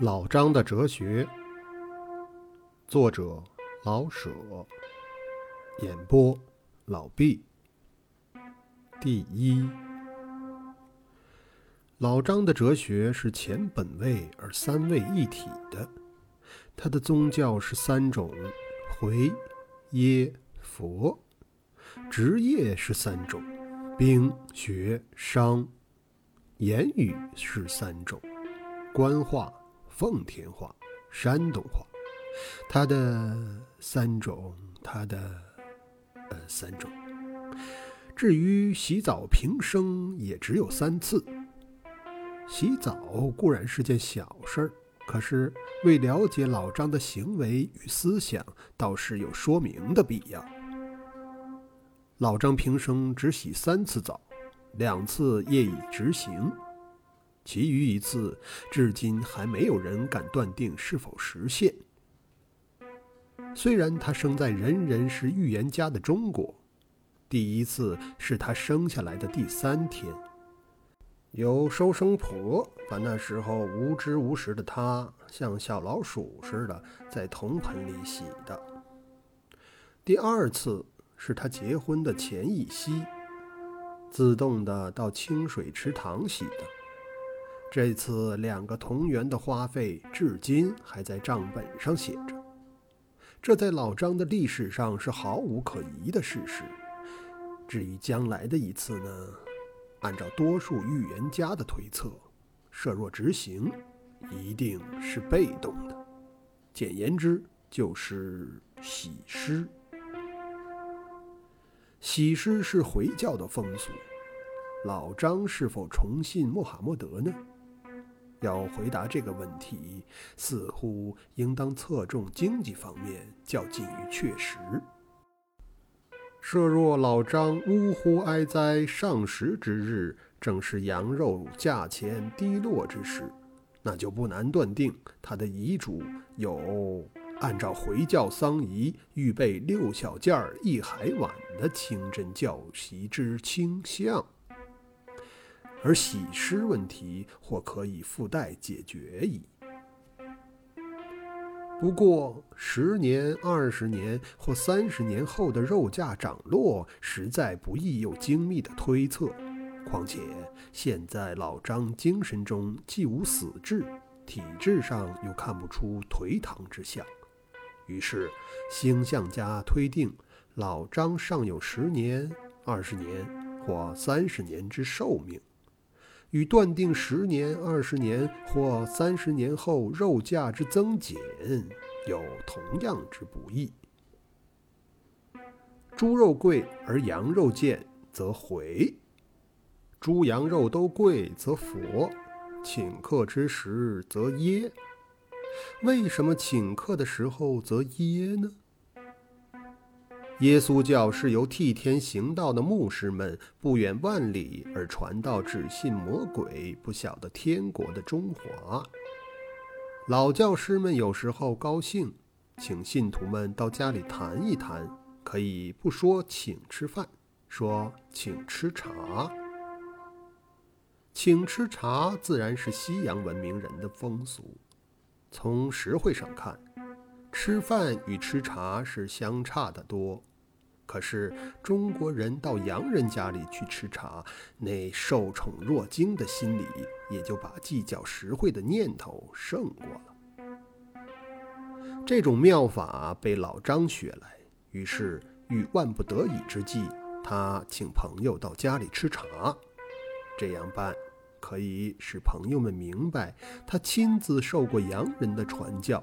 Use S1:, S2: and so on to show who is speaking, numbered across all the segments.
S1: 老张的哲学，作者老舍，演播老毕。第一，老张的哲学是前本位而三位一体的，他的宗教是三种：回、耶、佛；职业是三种：兵、学、商；言语是三种：官话。奉天话、山东话，他的三种，他的呃三种。至于洗澡平生，也只有三次。洗澡固然是件小事儿，可是为了解老张的行为与思想，倒是有说明的必要。老张平生只洗三次澡，两次业已执行。其余一次，至今还没有人敢断定是否实现。虽然他生在人人是预言家的中国，第一次是他生下来的第三天，有收生婆把那时候无知无识的他像小老鼠似的在铜盆里洗的。第二次是他结婚的前一夕，自动的到清水池塘洗的。这次两个同源的花费，至今还在账本上写着。这在老张的历史上是毫无可疑的事实。至于将来的一次呢？按照多数预言家的推测，设若执行，一定是被动的。简言之，就是洗尸。洗尸是回教的风俗。老张是否崇信穆罕默德呢？要回答这个问题，似乎应当侧重经济方面，较近于确实。设若老张呜呼哀哉上食之日，正是羊肉价钱低落之时，那就不难断定他的遗嘱有按照回教丧仪预备六小件儿一海碗的清真教习之倾向。而洗尸问题或可以附带解决矣。不过，十年、二十年或三十年后的肉价涨落，实在不易有精密的推测。况且，现在老张精神中既无死志，体质上又看不出颓唐之象，于是星象家推定老张尚有十年、二十年或三十年之寿命。与断定十年、二十年或三十年后肉价之增减有同样之不易。猪肉贵而羊肉贱，则回；猪羊肉都贵，则佛；请客之时，则耶。为什么请客的时候则耶呢？耶稣教是由替天行道的牧师们不远万里而传到只信魔鬼、不晓得天国的中华。老教师们有时候高兴，请信徒们到家里谈一谈，可以不说请吃饭，说请吃茶。请吃茶自然是西洋文明人的风俗。从实惠上看，吃饭与吃茶是相差得多。可是中国人到洋人家里去吃茶，那受宠若惊的心理也就把计较实惠的念头胜过了。这种妙法被老张学来，于是遇万不得已之际，他请朋友到家里吃茶。这样办可以使朋友们明白，他亲自受过洋人的传教。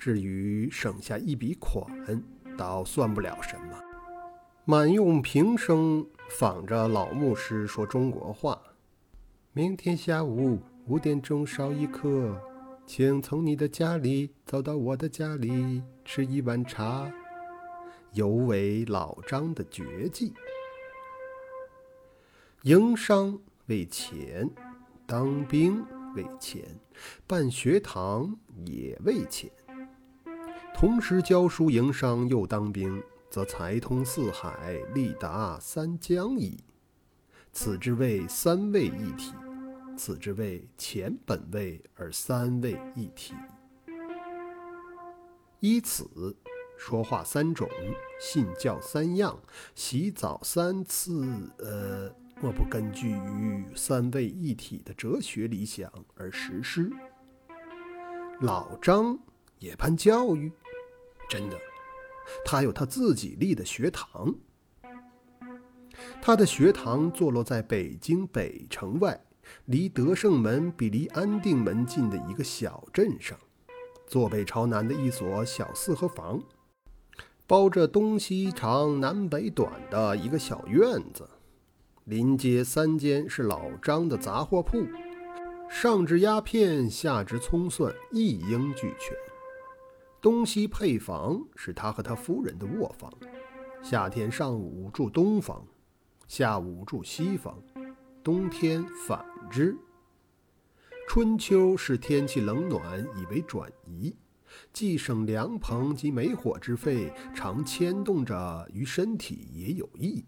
S1: 至于省下一笔款，倒算不了什么。满用平声仿着老牧师说中国话。明天下午五点钟烧一刻，请从你的家里走到我的家里吃一碗茶，尤为老张的绝技。营商为钱，当兵为钱，办学堂也为钱，同时教书营商又当兵。则财通四海，利达三江矣。此之谓三位一体，此之谓前本位而三位一体。依此，说话三种，信教三样，洗澡三次，呃，莫不根据于三位一体的哲学理想而实施。老张也盼教育，真的，他有他自己立的学堂。他的学堂坐落在北京北城外，离德胜门比离安定门近的一个小镇上，坐北朝南的一所小四合房，包着东西长南北短的一个小院子。临街三间是老张的杂货铺，上至鸦片，下至葱蒜，一应俱全。东西配房是他和他夫人的卧房，夏天上午住东房。下午住西房，冬天反之。春秋是天气冷暖以为转移，既省凉棚及煤火之费，常牵动着于身体也有益。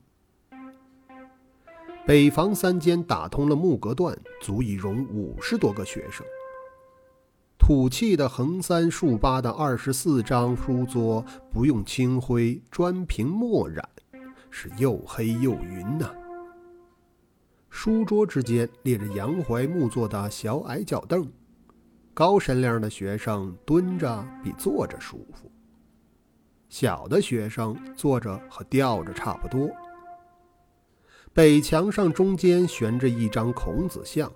S1: 北房三间打通了木隔断，足以容五十多个学生。土气的横三竖八的二十四张书桌，不用青灰砖平墨染。是又黑又匀呐。书桌之间列着洋槐木做的小矮脚凳，高身量的学生蹲着比坐着舒服，小的学生坐着和吊着差不多。北墙上中间悬着一张孔子像，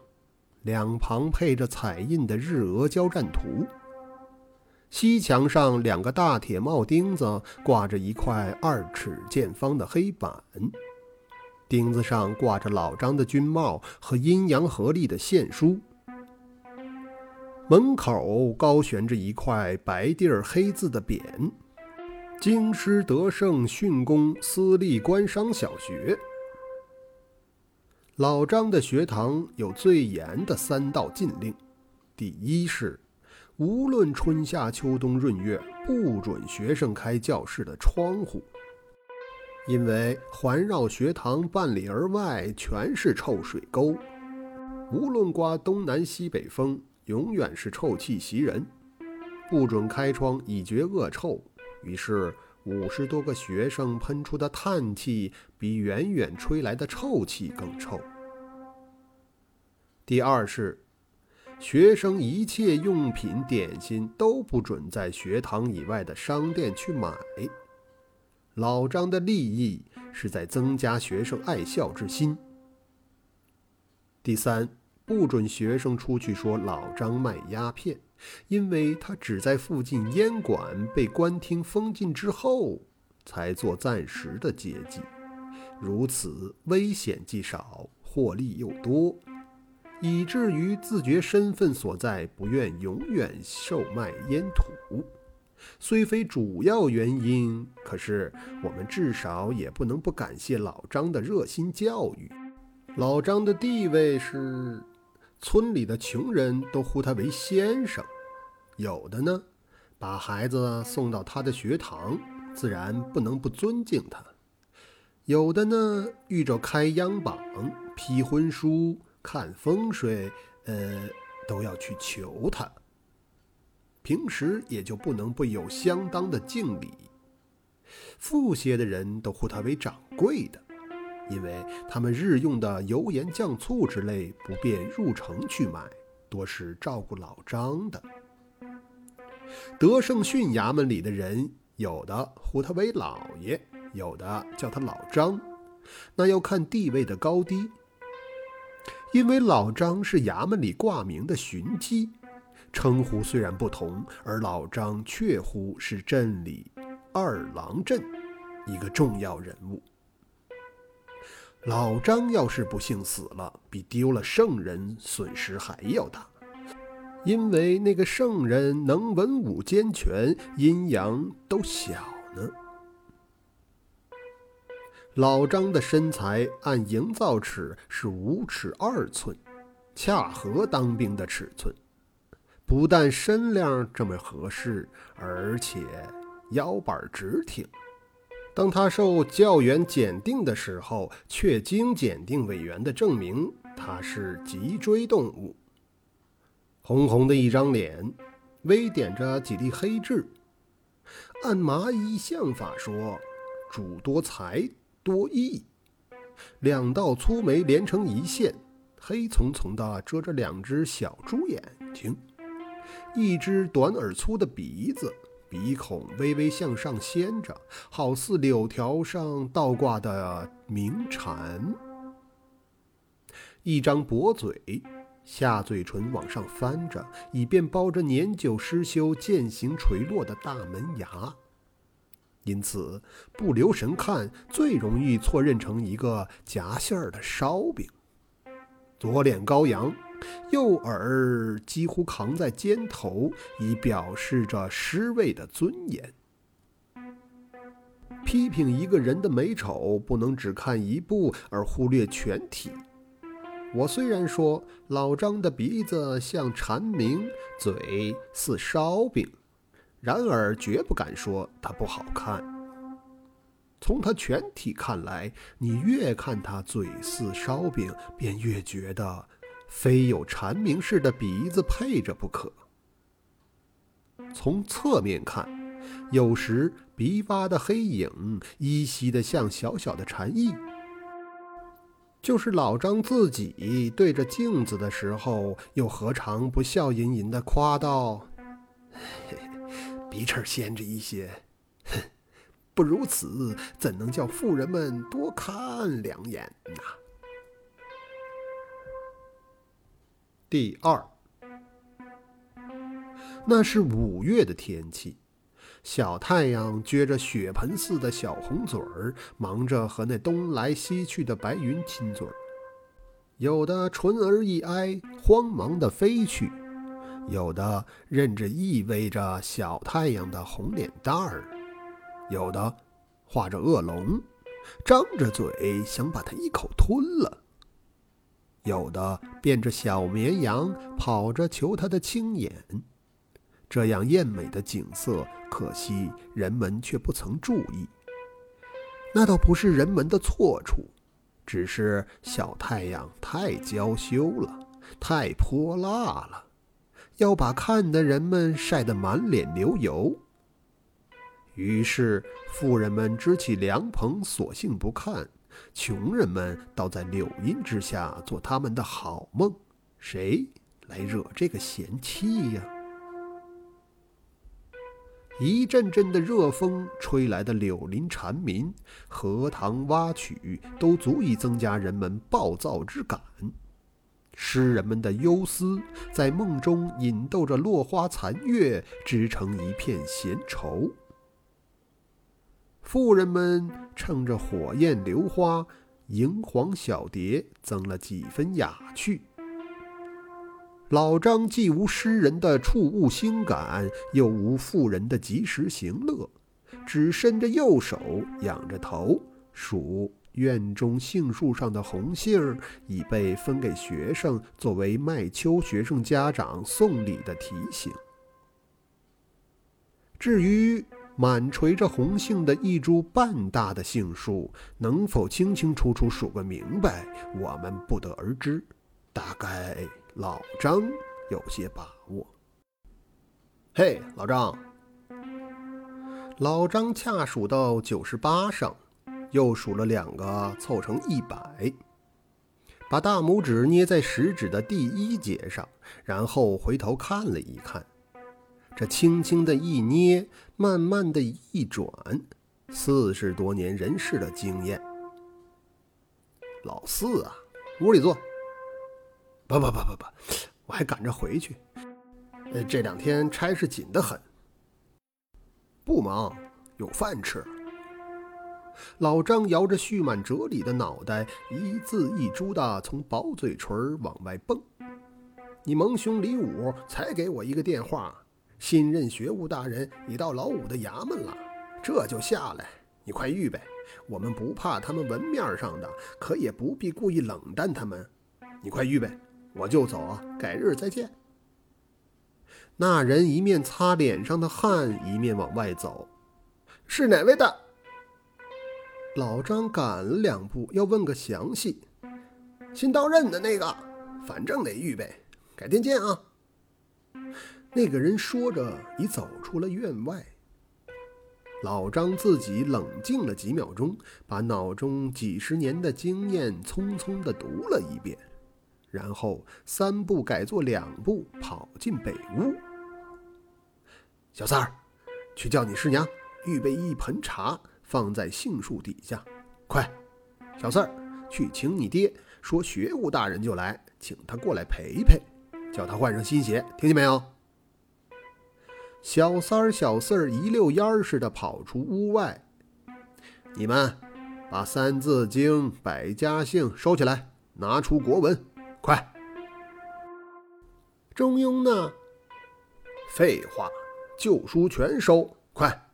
S1: 两旁配着彩印的日俄交战图。西墙上两个大铁帽钉子挂着一块二尺见方的黑板，钉子上挂着老张的军帽和阴阳合力的线书。门口高悬着一块白地儿黑字的匾：“京师德胜训工私立官商小学。”老张的学堂有最严的三道禁令，第一是。无论春夏秋冬闰月，不准学生开教室的窗户，因为环绕学堂半里而外全是臭水沟，无论刮东南西北风，永远是臭气袭人。不准开窗，以绝恶臭。于是五十多个学生喷出的叹气，比远远吹来的臭气更臭。第二是。学生一切用品、点心都不准在学堂以外的商店去买。老张的利益是在增加学生爱校之心。第三，不准学生出去说老张卖鸦片，因为他只在附近烟馆被官厅封禁之后才做暂时的接济，如此危险既少，获利又多。以至于自觉身份所在，不愿永远售卖烟土，虽非主要原因，可是我们至少也不能不感谢老张的热心教育。老张的地位是，村里的穷人都呼他为先生，有的呢，把孩子送到他的学堂，自然不能不尊敬他；有的呢，遇着开央榜、批婚书。看风水，呃，都要去求他。平时也就不能不有相当的敬礼。富些的人都呼他为掌柜的，因为他们日用的油盐酱醋之类不便入城去买，多是照顾老张的。德胜训衙门里的人，有的呼他为老爷，有的叫他老张，那要看地位的高低。因为老张是衙门里挂名的巡机，称呼虽然不同，而老张确乎是镇里二郎镇一个重要人物。老张要是不幸死了，比丢了圣人损失还要大，因为那个圣人能文武兼全，阴阳都小呢。老张的身材按营造尺是五尺二寸，恰合当兵的尺寸。不但身量这么合适，而且腰板直挺。当他受教员检定的时候，却经检定委员的证明，它是脊椎动物。红红的一张脸，微点着几粒黑痣。按麻衣相法说，主多才多艺。两道粗眉连成一线，黑丛丛的遮着两只小猪眼睛，一只短而粗的鼻子。鼻孔微微向上掀着，好似柳条上倒挂的鸣蝉。一张薄嘴，下嘴唇往上翻着，以便包着年久失修、渐行垂落的大门牙。因此，不留神看，最容易错认成一个夹馅儿的烧饼。左脸高扬。右耳几乎扛在肩头，以表示着尸位的尊严。批评一个人的美丑，不能只看一部而忽略全体。我虽然说老张的鼻子像蝉鸣，嘴似烧饼，然而绝不敢说他不好看。从他全体看来，你越看他嘴似烧饼，便越觉得。非有蝉鸣似的鼻子配着不可。从侧面看，有时鼻洼的黑影依稀的像小小的蝉翼。就是老张自己对着镜子的时候，又何尝不笑吟吟的夸道：“鼻翅掀着一些，哼，不如此，怎能叫妇人们多看两眼呢？”第二，那是五月的天气，小太阳撅着血盆似的小红嘴儿，忙着和那东来西去的白云亲嘴儿。有的唇儿一挨，慌忙的飞去；有的任着意味着小太阳的红脸蛋儿；有的画着恶龙，张着嘴想把它一口吞了。有的变着小绵羊跑着求他的青眼，这样艳美的景色，可惜人们却不曾注意。那倒不是人们的错处，只是小太阳太娇羞了，太泼辣了，要把看的人们晒得满脸流油。于是妇人们支起凉棚，索性不看。穷人们倒在柳荫之下做他们的好梦，谁来惹这个闲气呀？一阵阵的热风吹来的柳林蝉鸣、荷塘蛙曲，都足以增加人们暴躁之感。诗人们的忧思在梦中引逗着落花残月，织成一片闲愁。妇人们乘着火焰流花，萤黄小蝶，增了几分雅趣。老张既无诗人的触物心感，又无妇人的及时行乐，只伸着右手，仰着头数院中杏树上的红杏儿，已被分给学生，作为麦秋学生家长送礼的提醒。至于……满垂着红杏的一株半大的杏树，能否清清楚楚数个明白，我们不得而知。大概老张有些把握。嘿，老张！老张恰数到九十八上，又数了两个，凑成一百，把大拇指捏在食指的第一节上，然后回头看了一看。这轻轻的一捏，慢慢的一转，四十多年人事的经验。老四啊，屋里坐。不不不不不，我还赶着回去。呃，这两天差事紧得很。不忙，有饭吃。老张摇着蓄满哲理的脑袋，一字一珠的从薄嘴唇往外蹦。你蒙兄李武才给我一个电话。新任学务大人已到老五的衙门了，这就下来。你快预备，我们不怕他们文面上的，可也不必故意冷淡他们。你快预备，我就走啊，改日再见。那人一面擦脸上的汗，一面往外走。是哪位的？老张赶了两步，要问个详细。新到任的那个，反正得预备，改天见啊。那个人说着，已走出了院外。老张自己冷静了几秒钟，把脑中几十年的经验匆匆地读了一遍，然后三步改作两步，跑进北屋。小三儿，去叫你师娘预备一盆茶，放在杏树底下。快，小四儿，去请你爹，说学武大人就来，请他过来陪陪，叫他换上新鞋，听见没有？小三儿、小四儿一溜烟儿似的跑出屋外。你们把《三字经》《百家姓》收起来，拿出国文，快！中庸呢？废话，旧书全收，快！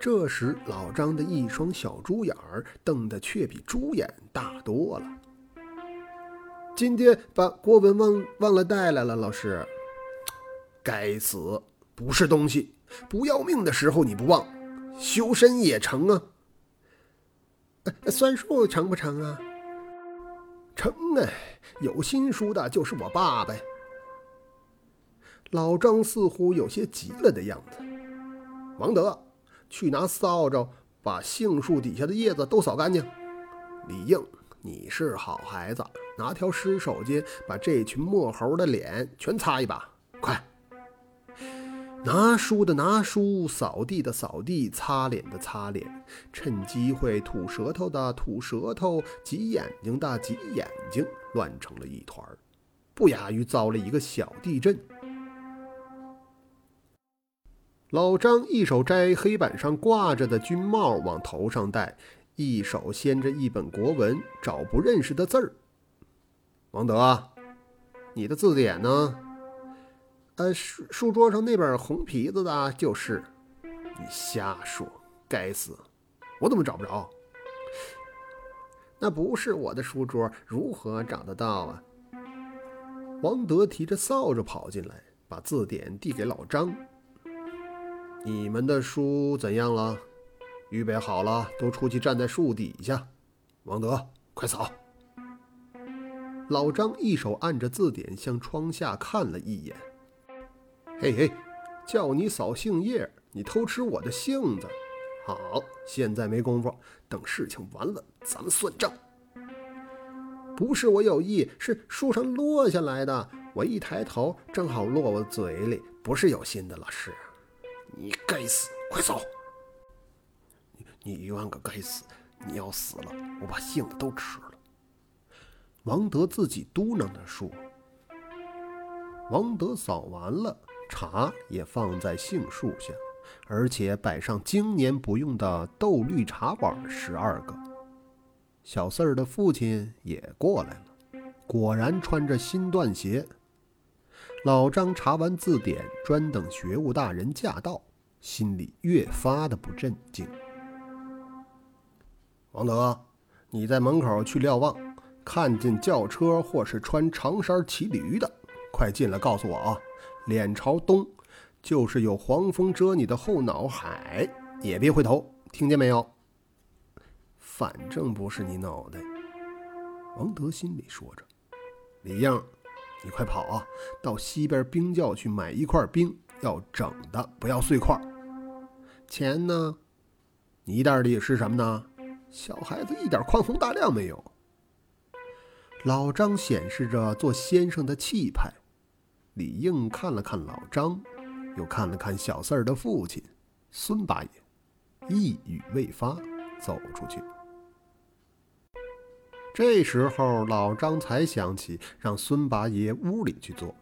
S1: 这时，老张的一双小猪眼儿瞪得却比猪眼大多了。今天把国文忘忘了带来了，老师。该死！不是东西，不要命的时候你不忘，修身也成啊。算术成不成啊？成哎，有新书的就是我爸呗。老张似乎有些急了的样子。王德，去拿扫帚把杏树底下的叶子都扫干净。李应，你是好孩子，拿条湿手巾把这群墨猴的脸全擦一把，快！拿书的拿书，扫地的扫地，擦脸的擦脸，趁机会吐舌头的吐舌头，挤眼睛的挤眼睛，乱成了一团儿不亚于遭了一个小地震。老张一手摘黑板上挂着的军帽往头上戴，一手掀着一本国文，找不认识的字儿。王德，你的字典呢？呃，书书桌上那本红皮子的，就是。你瞎说！该死，我怎么找不着？那不是我的书桌，如何找得到啊？王德提着扫帚跑进来，把字典递给老张。你们的书怎样了？预备好了，都出去站在树底下。王德，快扫！老张一手按着字典，向窗下看了一眼。嘿嘿，叫你扫杏叶，你偷吃我的杏子。好，现在没工夫，等事情完了咱们算账。不是我有意，是树上落下来的。我一抬头，正好落我嘴里，不是有心的。老师，你该死，快走！你你冤个该死！你要死了，我把杏子都吃了。王德自己嘟囔着说。王德扫完了。茶也放在杏树下，而且摆上经年不用的豆绿茶碗十二个。小四儿的父亲也过来了，果然穿着新缎鞋。老张查完字典，专等学务大人驾到，心里越发的不镇静。王德，你在门口去瞭望，看见轿车或是穿长衫骑驴的，快进来告诉我啊！脸朝东，就是有黄蜂蛰你的后脑海，也别回头，听见没有？反正不是你脑袋。王德心里说着。李应，你快跑啊，到西边冰窖去买一块冰，要整的，不要碎块。钱呢？你袋里是什么呢？小孩子一点宽宏大量没有。老张显示着做先生的气派。李应看了看老张，又看了看小四儿的父亲孙八爷，一语未发，走出去。这时候，老张才想起让孙八爷屋里去坐，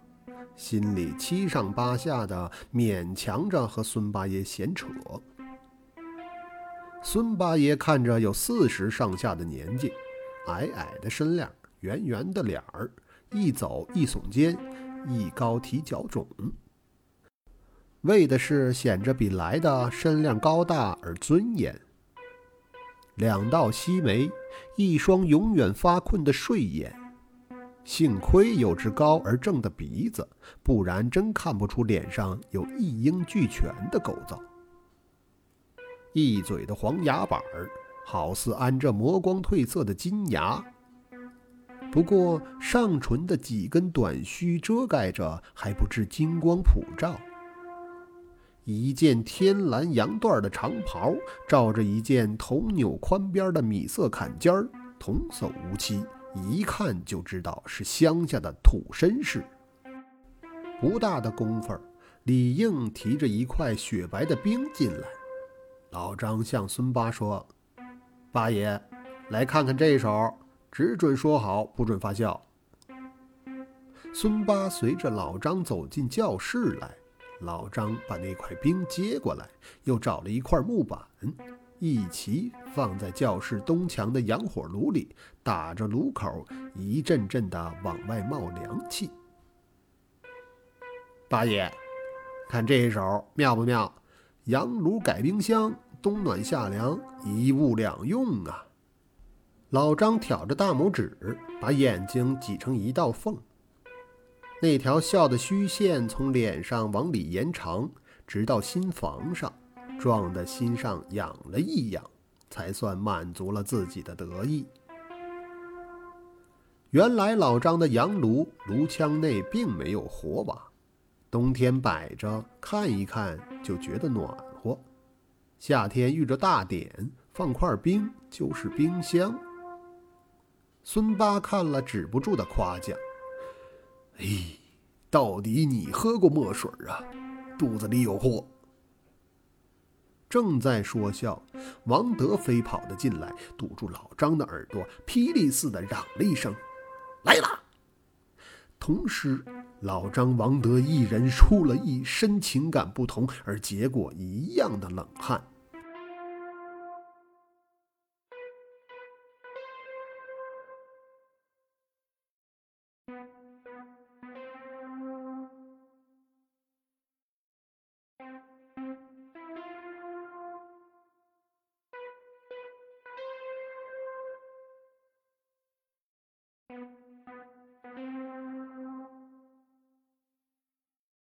S1: 心里七上八下的，勉强着和孙八爷闲扯。孙八爷看着有四十上下的年纪，矮矮的身量，圆圆的脸儿，一走一耸肩。一高提脚踵，为的是显着比来的身量高大而尊严。两道细眉，一双永远发困的睡眼，幸亏有只高而正的鼻子，不然真看不出脸上有一应俱全的构造。一嘴的黄牙板儿，好似安着磨光褪色的金牙。不过上唇的几根短须遮盖着，还不至金光普照。一件天蓝洋缎的长袍，罩着一件头纽宽边的米色坎肩儿，童叟无欺，一看就知道是乡下的土绅士。不大的功夫，李应提着一块雪白的冰进来。老张向孙八说：“八爷，来看看这手，只准说好，不准发笑。”孙八随着老张走进教室来。老张把那块冰接过来，又找了一块木板，一齐放在教室东墙的洋火炉里，打着炉口，一阵阵的往外冒凉气。八爷，看这一手妙不妙？洋炉改冰箱，冬暖夏凉，一物两用啊！老张挑着大拇指，把眼睛挤成一道缝。那条笑的虚线从脸上往里延长，直到心房上，撞得心上痒了一痒，才算满足了自己的得意。原来老张的洋炉炉腔内并没有火瓦，冬天摆着看一看就觉得暖和，夏天遇着大点放块冰就是冰箱。孙八看了止不住的夸奖。哎，到底你喝过墨水啊？肚子里有货。正在说笑，王德飞跑了进来，堵住老张的耳朵，霹雳似的嚷了一声：“来了！”同时，老张、王德一人出了一身情感不同而结果一样的冷汗。